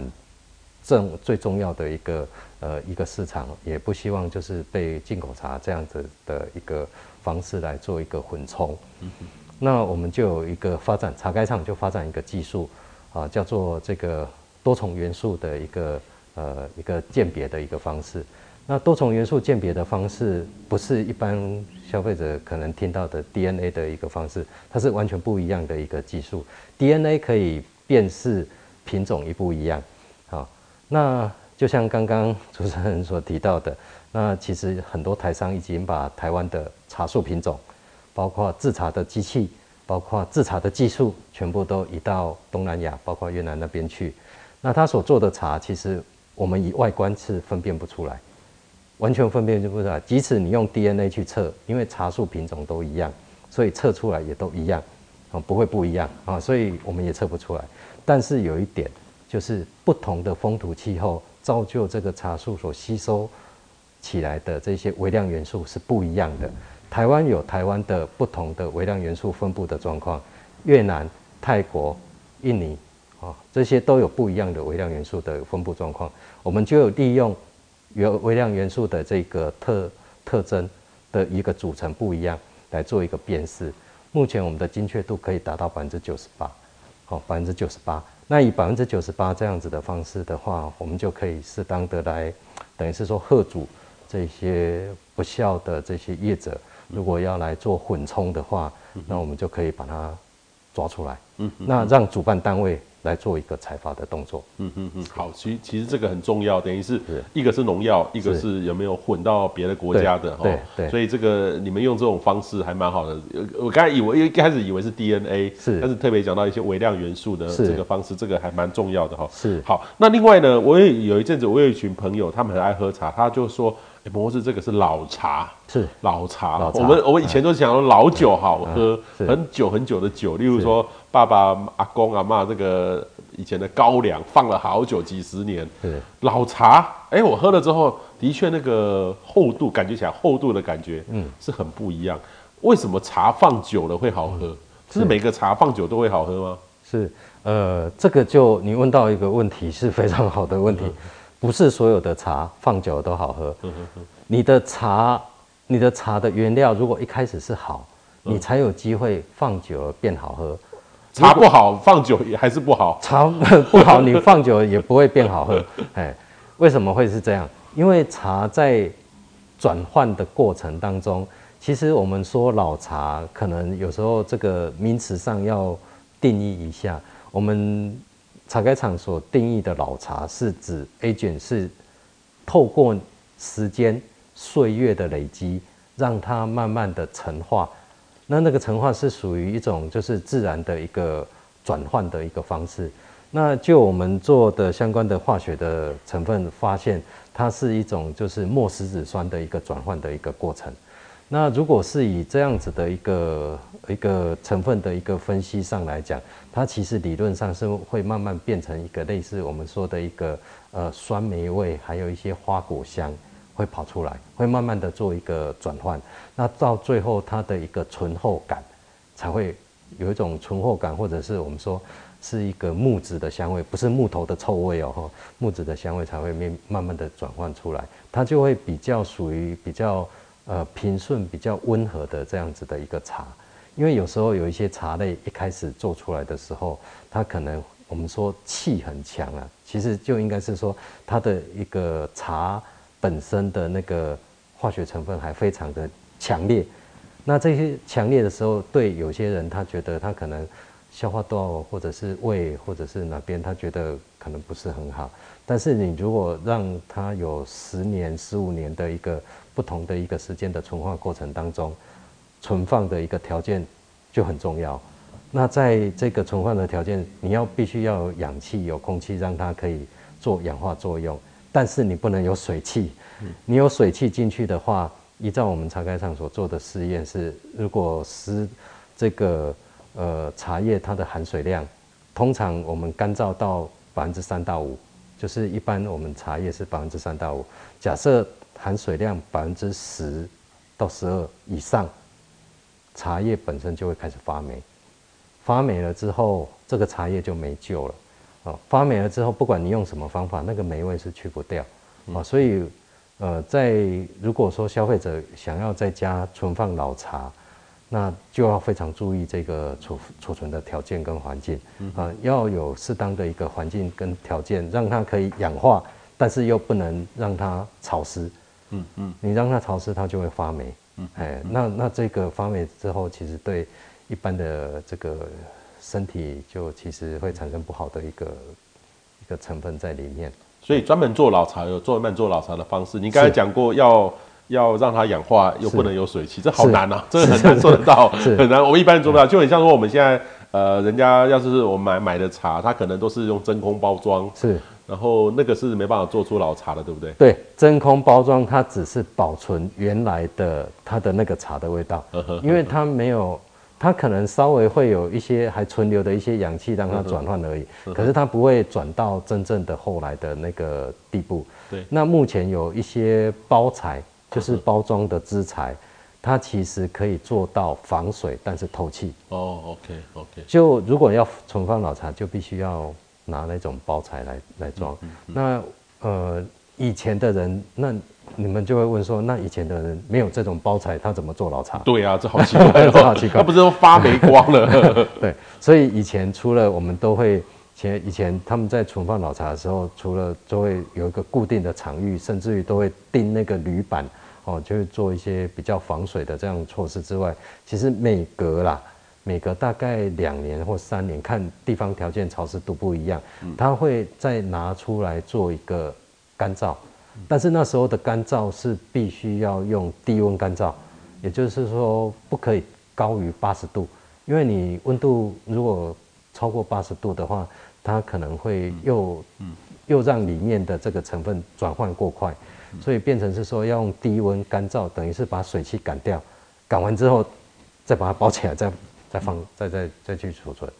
正最重要的一个。呃，一个市场也不希望就是被进口茶这样子的一个方式来做一个混充。嗯。那我们就有一个发展茶改厂就发展一个技术啊，叫做这个多重元素的一个呃一个鉴别的一个方式。那多重元素鉴别的方式不是一般消费者可能听到的 DNA 的一个方式，它是完全不一样的一个技术。DNA 可以辨识品种一不一样。好，那。就像刚刚主持人所提到的，那其实很多台商已经把台湾的茶树品种，包括制茶的机器，包括制茶的技术，全部都移到东南亚，包括越南那边去。那他所做的茶，其实我们以外观是分辨不出来，完全分辨不出来。即使你用 DNA 去测，因为茶树品种都一样，所以测出来也都一样，啊，不会不一样啊，所以我们也测不出来。但是有一点，就是不同的风土气候。造就这个茶树所吸收起来的这些微量元素是不一样的。台湾有台湾的不同的微量元素分布的状况，越南、泰国、印尼啊，这些都有不一样的微量元素的分布状况。我们就有利用有微量元素的这个特特征的一个组成不一样来做一个辨识。目前我们的精确度可以达到百分之九十八，好，百分之九十八。那以百分之九十八这样子的方式的话，我们就可以适当的来，等于是说贺主这些不孝的这些业者，如果要来做混充的话，那我们就可以把它抓出来。嗯，那让主办单位。来做一个采伐的动作。嗯嗯嗯，好，其实其实这个很重要，等于是一个是农药，一个是有没有混到别的国家的哈。对对。所以这个你们用这种方式还蛮好的。我刚才以为一开始以为是 DNA，是，但是特别讲到一些微量元素的这个方式，这个还蛮重要的哈。是。好，那另外呢，我也有一阵子，我有一群朋友，他们很爱喝茶，他就说。博、欸、士，这个是老茶，是老茶。我们我们以前都讲说老酒好喝，嗯、很久很久的酒，例如说爸爸、阿公、阿嬷这个以前的高粱放了好久几十年。是老茶，哎、欸，我喝了之后，的确那个厚度，感觉起来厚度的感觉，嗯，是很不一样。为什么茶放久了会好喝？嗯、是，是每个茶放久都会好喝吗？是，呃，这个就你问到一个问题，是非常好的问题。嗯不是所有的茶放久了都好喝。你的茶，你的茶的原料如果一开始是好，你才有机会放久了变好喝。茶不好放久也还是不好。茶不好你放久也不会变好喝。*laughs* 哎，为什么会是这样？因为茶在转换的过程当中，其实我们说老茶，可能有时候这个名词上要定义一下。我们。茶改厂所定义的老茶，是指 agent 是透过时间岁月的累积，让它慢慢的陈化。那那个陈化是属于一种就是自然的一个转换的一个方式。那就我们做的相关的化学的成分发现，它是一种就是墨石子酸的一个转换的一个过程。那如果是以这样子的一个一个成分的一个分析上来讲，它其实理论上是会慢慢变成一个类似我们说的一个呃酸梅味，还有一些花果香会跑出来，会慢慢的做一个转换。那到最后它的一个醇厚感才会有一种醇厚感，或者是我们说是一个木质的香味，不是木头的臭味哦，木质的香味才会慢慢慢的转换出来，它就会比较属于比较呃平顺、比较温和的这样子的一个茶。因为有时候有一些茶类一开始做出来的时候，它可能我们说气很强啊，其实就应该是说它的一个茶本身的那个化学成分还非常的强烈。那这些强烈的时候，对有些人他觉得他可能消化道或者是胃或者是哪边他觉得可能不是很好。但是你如果让他有十年、十五年的一个不同的一个时间的存放过程当中，存放的一个条件就很重要。那在这个存放的条件，你要必须要有氧气、有空气，让它可以做氧化作用。但是你不能有水汽，你有水汽进去的话。依照我们茶开上所做的试验是，如果是这个呃茶叶它的含水量，通常我们干燥到百分之三到五，就是一般我们茶叶是百分之三到五。假设含水量百分之十到十二以上，茶叶本身就会开始发霉。发霉了之后，这个茶叶就没救了。啊，发霉了之后，不管你用什么方法，那个霉味是去不掉。啊，所以。呃，在如果说消费者想要在家存放老茶，那就要非常注意这个储储存的条件跟环境啊，要有适当的一个环境跟条件，让它可以氧化，但是又不能让它潮湿。嗯嗯，你让它潮湿，它就会发霉。嗯，哎，那那这个发霉之后，其实对一般的这个身体就其实会产生不好的一个一个成分在里面。所以专门做老茶有专门做老茶的方式。你刚才讲过要要让它氧化，又不能有水汽，这好难啊，这个很难做得到，*laughs* 很难。我们一般人做不到，就很像说我们现在呃，人家要是我们买买的茶，它可能都是用真空包装，是，然后那个是没办法做出老茶的，对不对？对，真空包装它只是保存原来的它的那个茶的味道，因为它没有。它可能稍微会有一些还存留的一些氧气让它转换而已，可是它不会转到真正的后来的那个地步。对，那目前有一些包材，就是包装的资材，它其实可以做到防水，但是透气。哦，OK OK。就如果要存放老茶，就必须要拿那种包材来来装。那呃，以前的人那。你们就会问说，那以前的人没有这种包材，他怎么做老茶？对啊，这好奇怪，*laughs* 这好奇怪，他不是都发霉光了？*laughs* 对，所以以前除了我们都会，前以前他们在存放老茶的时候，除了都会有一个固定的场域，甚至于都会钉那个铝板，哦，就会做一些比较防水的这样措施之外，其实每隔啦，每隔大概两年或三年，看地方条件潮湿度不一样，他会再拿出来做一个干燥。但是那时候的干燥是必须要用低温干燥，也就是说不可以高于八十度，因为你温度如果超过八十度的话，它可能会又又让里面的这个成分转换过快，所以变成是说要用低温干燥，等于是把水汽赶掉，赶完之后再把它包起来，再再放再再再去储存，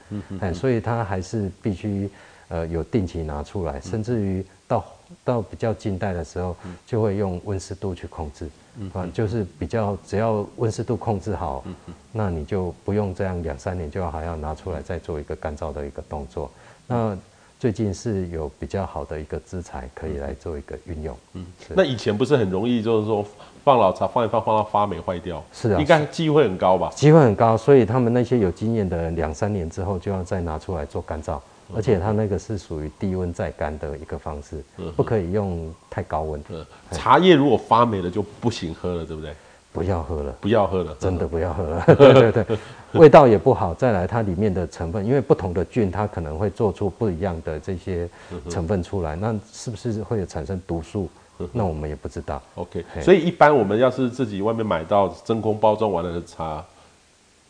哎，所以它还是必须呃有定期拿出来，甚至于到。到比较近代的时候，就会用温湿度去控制，啊，就是比较只要温湿度控制好，那你就不用这样两三年就要还要拿出来再做一个干燥的一个动作。那最近是有比较好的一个资材可以来做一个运用。嗯，那以前不是很容易，就是说放老茶放一放放到发霉坏掉，是啊，应该机会很高吧？机会很高，所以他们那些有经验的人，两三年之后就要再拿出来做干燥。而且它那个是属于低温再干的一个方式，不可以用太高温。茶叶如果发霉了就不行喝了，对不对？不要喝了，不要喝了，真的不要喝了。*laughs* 对对对，*laughs* 味道也不好。再来，它里面的成分，因为不同的菌，它可能会做出不一样的这些成分出来，那是不是会有产生毒素？那我们也不知道。OK，所以一般我们要是自己外面买到真空包装完了的茶，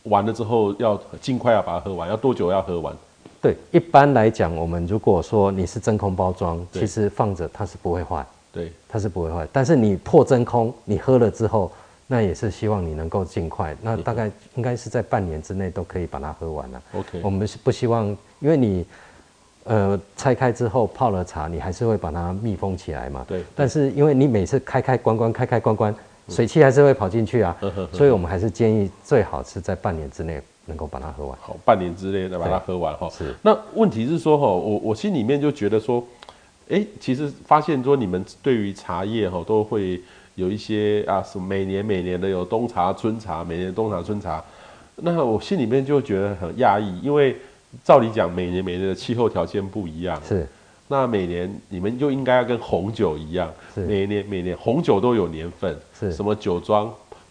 完了之后要尽快要把它喝完，要多久要喝完？对，一般来讲，我们如果说你是真空包装，其实放着它是不会坏，对，它是不会坏。但是你破真空，你喝了之后，那也是希望你能够尽快，那大概应该是在半年之内都可以把它喝完了。OK，我们是不希望，因为你呃拆开之后泡了茶，你还是会把它密封起来嘛。对。但是因为你每次开开关关开开关关，水汽还是会跑进去啊，所以我们还是建议最好是在半年之内。能够把它喝完。好，半年之内再把它喝完哈。是。那问题是说哈，我我心里面就觉得说，哎、欸，其实发现说你们对于茶叶哈都会有一些啊，什么每年每年的有冬茶、春茶，每年冬茶、春茶，那我心里面就觉得很讶异，因为照理讲每年每年的气候条件不一样。是。那每年你们就应该要跟红酒一样，每年每年红酒都有年份，是什么酒庄，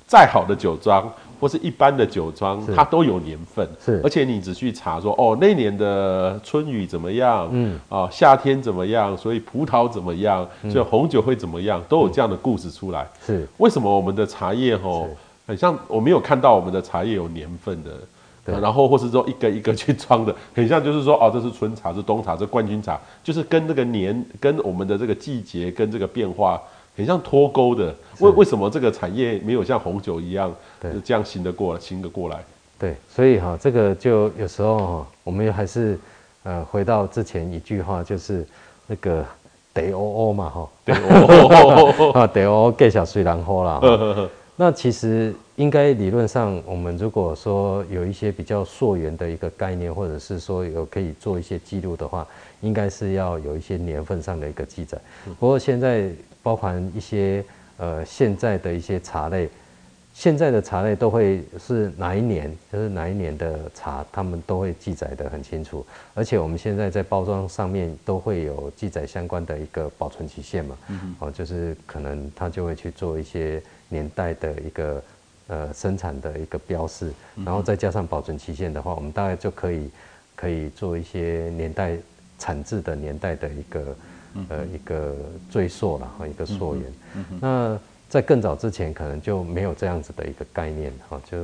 再好的酒庄或是一般的酒庄，它都有年份，是，而且你只去查说，哦，那年的春雨怎么样，嗯，啊，夏天怎么样，所以葡萄怎么样，所以红酒会怎么样，都有这样的故事出来，是，为什么我们的茶叶吼，很像我没有看到我们的茶叶有年份的。然后或是说一个一个去装的，*laughs* 很像就是说哦，这是春茶，是冬茶，这冠军茶，就是跟那个年，跟我们的这个季节跟这个变化很像脱钩的。为为什么这个产业没有像红酒一样，对，这样行得过来，行得过来？对，所以哈，这个就有时候哈，我们还是呃回到之前一句话，就是那个得哦哦嘛哈，得哦哦啊，得哦给小水然后啦。*laughs* 那其实应该理论上，我们如果说有一些比较溯源的一个概念，或者是说有可以做一些记录的话，应该是要有一些年份上的一个记载。不过现在包含一些呃现在的一些茶类，现在的茶类都会是哪一年，就是哪一年的茶，他们都会记载得很清楚。而且我们现在在包装上面都会有记载相关的一个保存期限嘛，哦，就是可能他就会去做一些。年代的一个呃生产的一个标示，然后再加上保存期限的话，我们大概就可以可以做一些年代产制的年代的一个呃一个追溯了哈，一个溯源。那在更早之前，可能就没有这样子的一个概念哈，就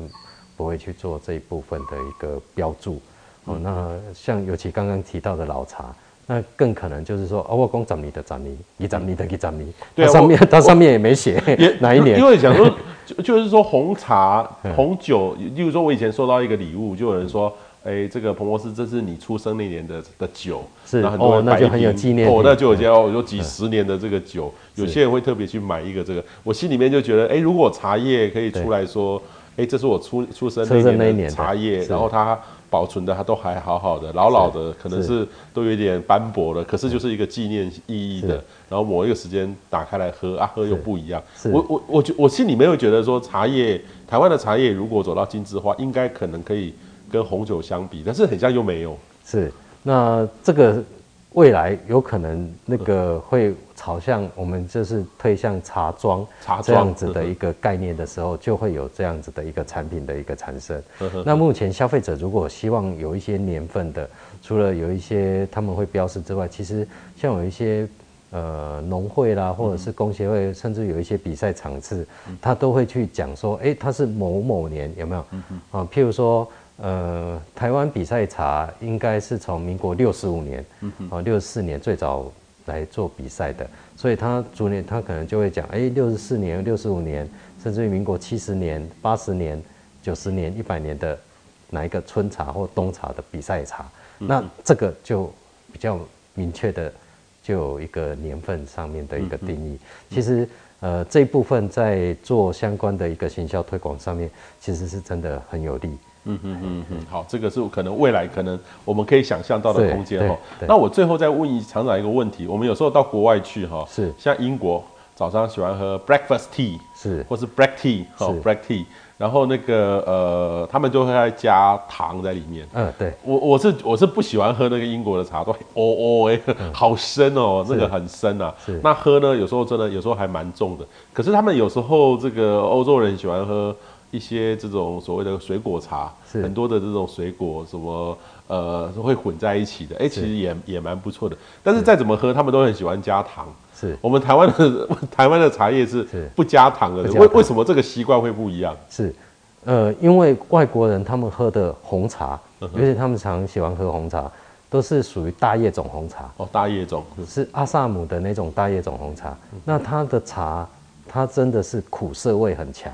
不会去做这一部分的一个标注。哦，那像尤其刚刚提到的老茶。那更可能就是说，哦，我讲十年的十年，一十年的一十年，对，上面它上面也没写 *laughs* 哪一年。因为想说，就就是说红茶、*laughs* 红酒，例如说我以前收到一个礼物，就有人说，哎，这个彭博士，这是你出生那年的的酒，是，哦，那就很有纪念，哦，那就有些哦，有几十年的这个酒，有些人会特别去买一个这个，我心里面就觉得，哎，如果茶叶可以出来说，哎，这是我出出生那年的茶叶，然后它。保存的它都还好好的，老老的，可能是都有点斑驳了，可是就是一个纪念意义的。然后某一个时间打开来喝啊，喝又不一样。我我我觉我心里面会觉得说，茶叶台湾的茶叶如果走到精致化，应该可能可以跟红酒相比，但是很像又没有。是，那这个。未来有可能那个会朝向我们就是推向茶庄这样子的一个概念的时候，就会有这样子的一个产品的一个产生。那目前消费者如果希望有一些年份的，除了有一些他们会标示之外，其实像有一些呃农会啦，或者是工协会，甚至有一些比赛场次，他都会去讲说，哎，它是某某年有没有？啊，譬如说。呃，台湾比赛茶应该是从民国六十五年，哦，六十四年最早来做比赛的，所以他逐年他可能就会讲，哎，六十四年、六十五年，甚至于民国七十年、八十年、九十年、一百年的哪一个春茶或冬茶的比赛茶，那这个就比较明确的就有一个年份上面的一个定义。其实，呃，这一部分在做相关的一个行销推广上面，其实是真的很有利。嗯嗯嗯嗯，好，这个是可能未来可能我们可以想象到的空间哈。那我最后再问一厂长一个问题，我们有时候到国外去哈，是像英国早上喜欢喝 breakfast tea，是或是 black tea，哈 black tea，然后那个呃他们就会加糖在里面。嗯，对我我是我是不喜欢喝那个英国的茶，都哦哦哎，好深哦，那个很深啊。是那喝呢，有时候真的有时候还蛮重的。可是他们有时候这个欧洲人喜欢喝。一些这种所谓的水果茶，很多的这种水果什么呃会混在一起的，哎、欸，其实也也蛮不错的。但是再怎么喝，他们都很喜欢加糖。是我们台湾的 *laughs* 台湾的茶叶是不加糖的，为为什么这个习惯会不一样？是呃，因为外国人他们喝的红茶，尤其他们常喜欢喝红茶，都是属于大叶种红茶。哦，大叶种是阿萨姆的那种大叶种红茶。那它的茶，它真的是苦涩味很强。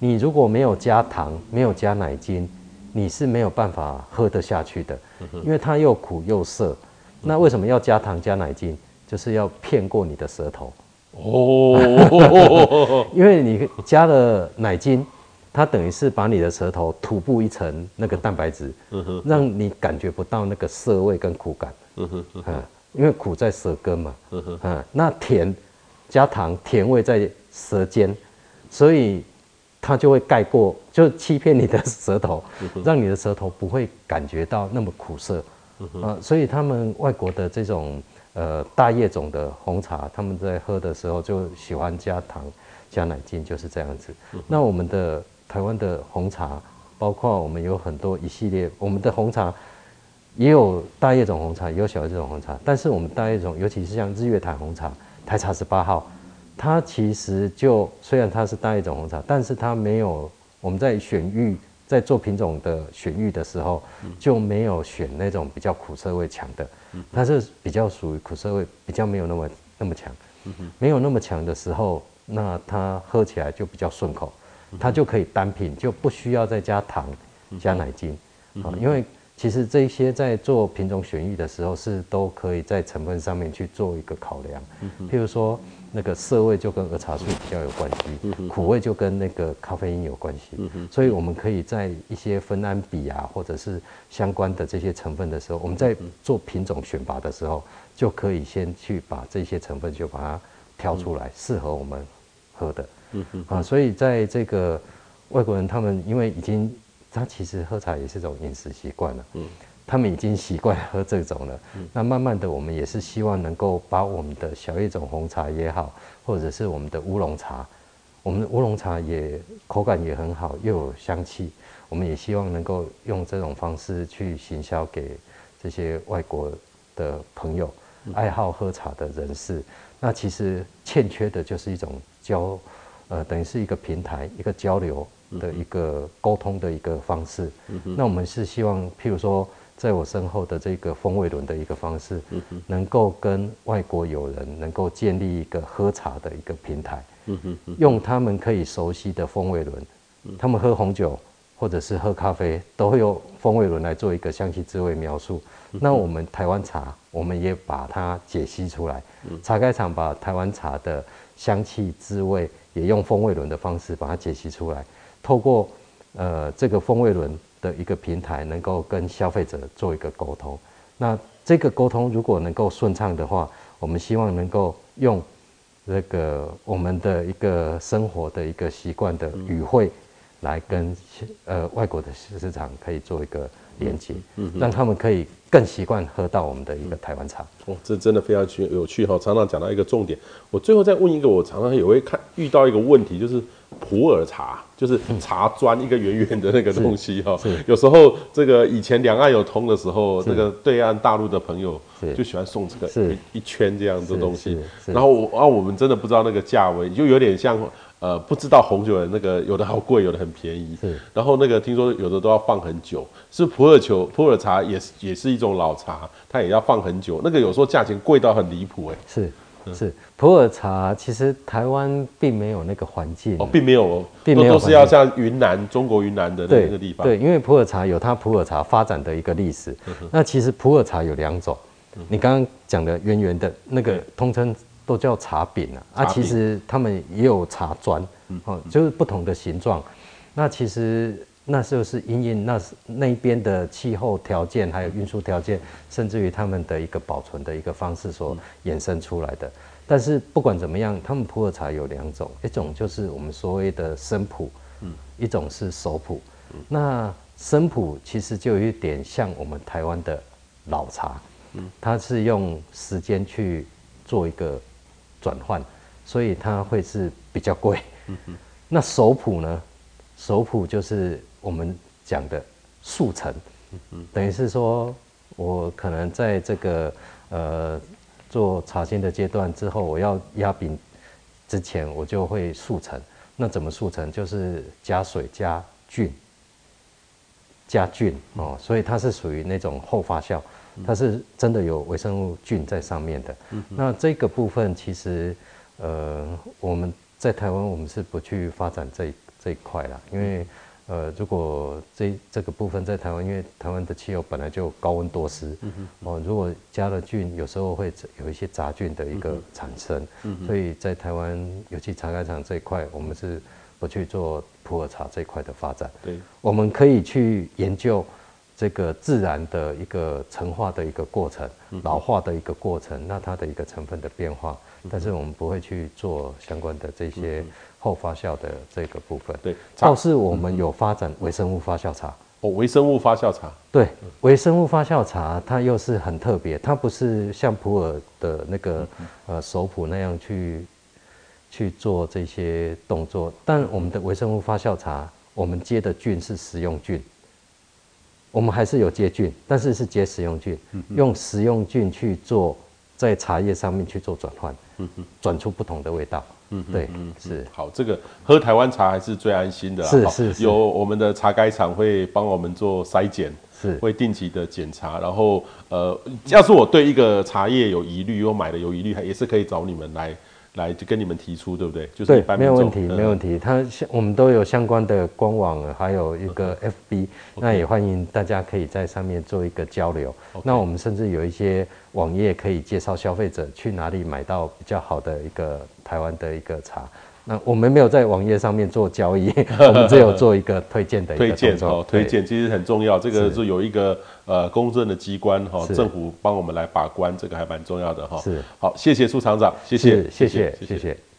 你如果没有加糖，没有加奶精，你是没有办法喝得下去的，因为它又苦又涩。那为什么要加糖加奶精？就是要骗过你的舌头。哦，*laughs* 因为你加了奶精，它等于是把你的舌头涂布一层那个蛋白质，让你感觉不到那个涩味跟苦感，嗯因为苦在舌根嘛，嗯哼，嗯，那甜加糖，甜味在舌尖，所以它就会盖过，就欺骗你的舌头，让你的舌头不会感觉到那么苦涩，嗯哼，啊，所以他们外国的这种呃大叶种的红茶，他们在喝的时候就喜欢加糖加奶精，就是这样子。那我们的。台湾的红茶，包括我们有很多一系列，我们的红茶也有大叶种红茶，也有小叶种红茶。但是我们大叶种，尤其是像日月潭红茶、台茶十八号，它其实就虽然它是大叶种红茶，但是它没有我们在选育、在做品种的选育的时候，就没有选那种比较苦涩味强的，它是比较属于苦涩味比较没有那么那么强，没有那么强的时候，那它喝起来就比较顺口。它就可以单品，就不需要再加糖、加奶精。啊。因为其实这些在做品种选育的时候，是都可以在成分上面去做一个考量。譬如说，那个涩味就跟儿茶素比较有关系，苦味就跟那个咖啡因有关系。所以我们可以在一些酚胺比啊，或者是相关的这些成分的时候，我们在做品种选拔的时候，就可以先去把这些成分就把它挑出来，适合我们喝的。嗯嗯啊，所以在这个外国人，他们因为已经，他其实喝茶也是一种饮食习惯了，嗯，他们已经习惯喝这种了，嗯，那慢慢的，我们也是希望能够把我们的小叶种红茶也好，或者是我们的乌龙茶，我们的乌龙茶也口感也很好，又有香气，我们也希望能够用这种方式去行销给这些外国的朋友，爱好喝茶的人士，那其实欠缺的就是一种交。呃，等于是一个平台，一个交流的一个沟通的一个方式。嗯、那我们是希望，譬如说，在我身后的这个风味轮的一个方式，嗯、能够跟外国友人能够建立一个喝茶的一个平台。嗯、用他们可以熟悉的风味轮，嗯、他们喝红酒或者是喝咖啡，都会用风味轮来做一个香气滋味描述。嗯、那我们台湾茶，我们也把它解析出来。嗯、茶盖厂把台湾茶的香气滋味。也用风味轮的方式把它解析出来，透过呃这个风味轮的一个平台，能够跟消费者做一个沟通。那这个沟通如果能够顺畅的话，我们希望能够用那个我们的一个生活的一个习惯的语汇，来跟呃外国的市场可以做一个连接，嗯，让他们可以更习惯喝到我们的一个台湾茶。哦，这真的非常趣有趣哈！常常讲到一个重点，我最后再问一个，我常常也会看遇到一个问题，就是普洱茶，就是茶砖一个圆圆的那个东西哈。有时候这个以前两岸有通的时候，那个对岸大陆的朋友就喜欢送这个一一圈这样的东西，然后我啊我们真的不知道那个价位，就有点像。呃，不知道红酒的那个有的好贵，有的很便宜。是，然后那个听说有的都要放很久。是普洱酒，普洱茶也是也是一种老茶，它也要放很久。那个有时候价钱贵到很离谱，哎。是，是普洱茶，其实台湾并没有那个环境哦，并没有，并没有，都是要像云南，中国云南的那个地方。对，对，因为普洱茶有它普洱茶发展的一个历史。嗯、那其实普洱茶有两种，嗯、你刚刚讲的圆圆的那个通称。都叫茶饼啊，啊，其实他们也有茶砖，嗯，哦，就是不同的形状。那其实那时候是因应那那边的气候条件，还有运输条件，甚至于他们的一个保存的一个方式所衍生出来的。但是不管怎么样，他们普洱茶有两种，一种就是我们所谓的生普，嗯，一种是熟普。那生普其实就有一点像我们台湾的老茶，嗯，它是用时间去做一个。转换，所以它会是比较贵。嗯、哼那熟普呢？熟普就是我们讲的速成，等于是说，我可能在这个呃做茶心的阶段之后，我要压饼之前，我就会速成。那怎么速成？就是加水加菌，加菌哦，所以它是属于那种后发酵。它是真的有微生物菌在上面的。嗯、那这个部分其实，呃，我们在台湾我们是不去发展这这一块啦，因为，呃，如果这这个部分在台湾，因为台湾的气候本来就高温多湿，哦，如果加了菌，有时候会有一些杂菌的一个产生，嗯、所以在台湾尤其茶改厂这一块，我们是不去做普洱茶这一块的发展。对，我们可以去研究这个自然的一个陈化的一个过程，老化的一个过程，那它的一个成分的变化，但是我们不会去做相关的这些后发酵的这个部分。对，倒是我们有发展微生物发酵茶。哦，微生物发酵茶。对，微生物发酵茶它又是很特别，它不是像普洱的那个呃熟普那样去去做这些动作，但我们的微生物发酵茶，我们接的菌是食用菌，我们还是有接菌，但是是接食用菌，用食用菌去做在茶叶上面去做转换，转出不同的味道。嗯，对，嗯，是。好，这个喝台湾茶还是最安心的，是是是，有我们的茶改厂会帮我们做筛检，是。会定期的检查，然后呃，要是我对一个茶叶有疑虑，我买的有疑虑，也是可以找你们来。来就跟你们提出，对不对？就是对，没有问题，没有问题。他相我们都有相关的官网，还有一个 FB，那也欢迎大家可以在上面做一个交流。那我们甚至有一些网页可以介绍消费者去哪里买到比较好的一个台湾的一个茶。那我们没有在网页上面做交易，*laughs* 我们只有做一个推荐的一个推荐哦，推荐其实很重要。这个是有一个呃公正的机关哈，政府帮我们来把关，这个还蛮重要的哈。是，好，谢谢苏厂长，谢谢，谢谢，谢谢。谢谢。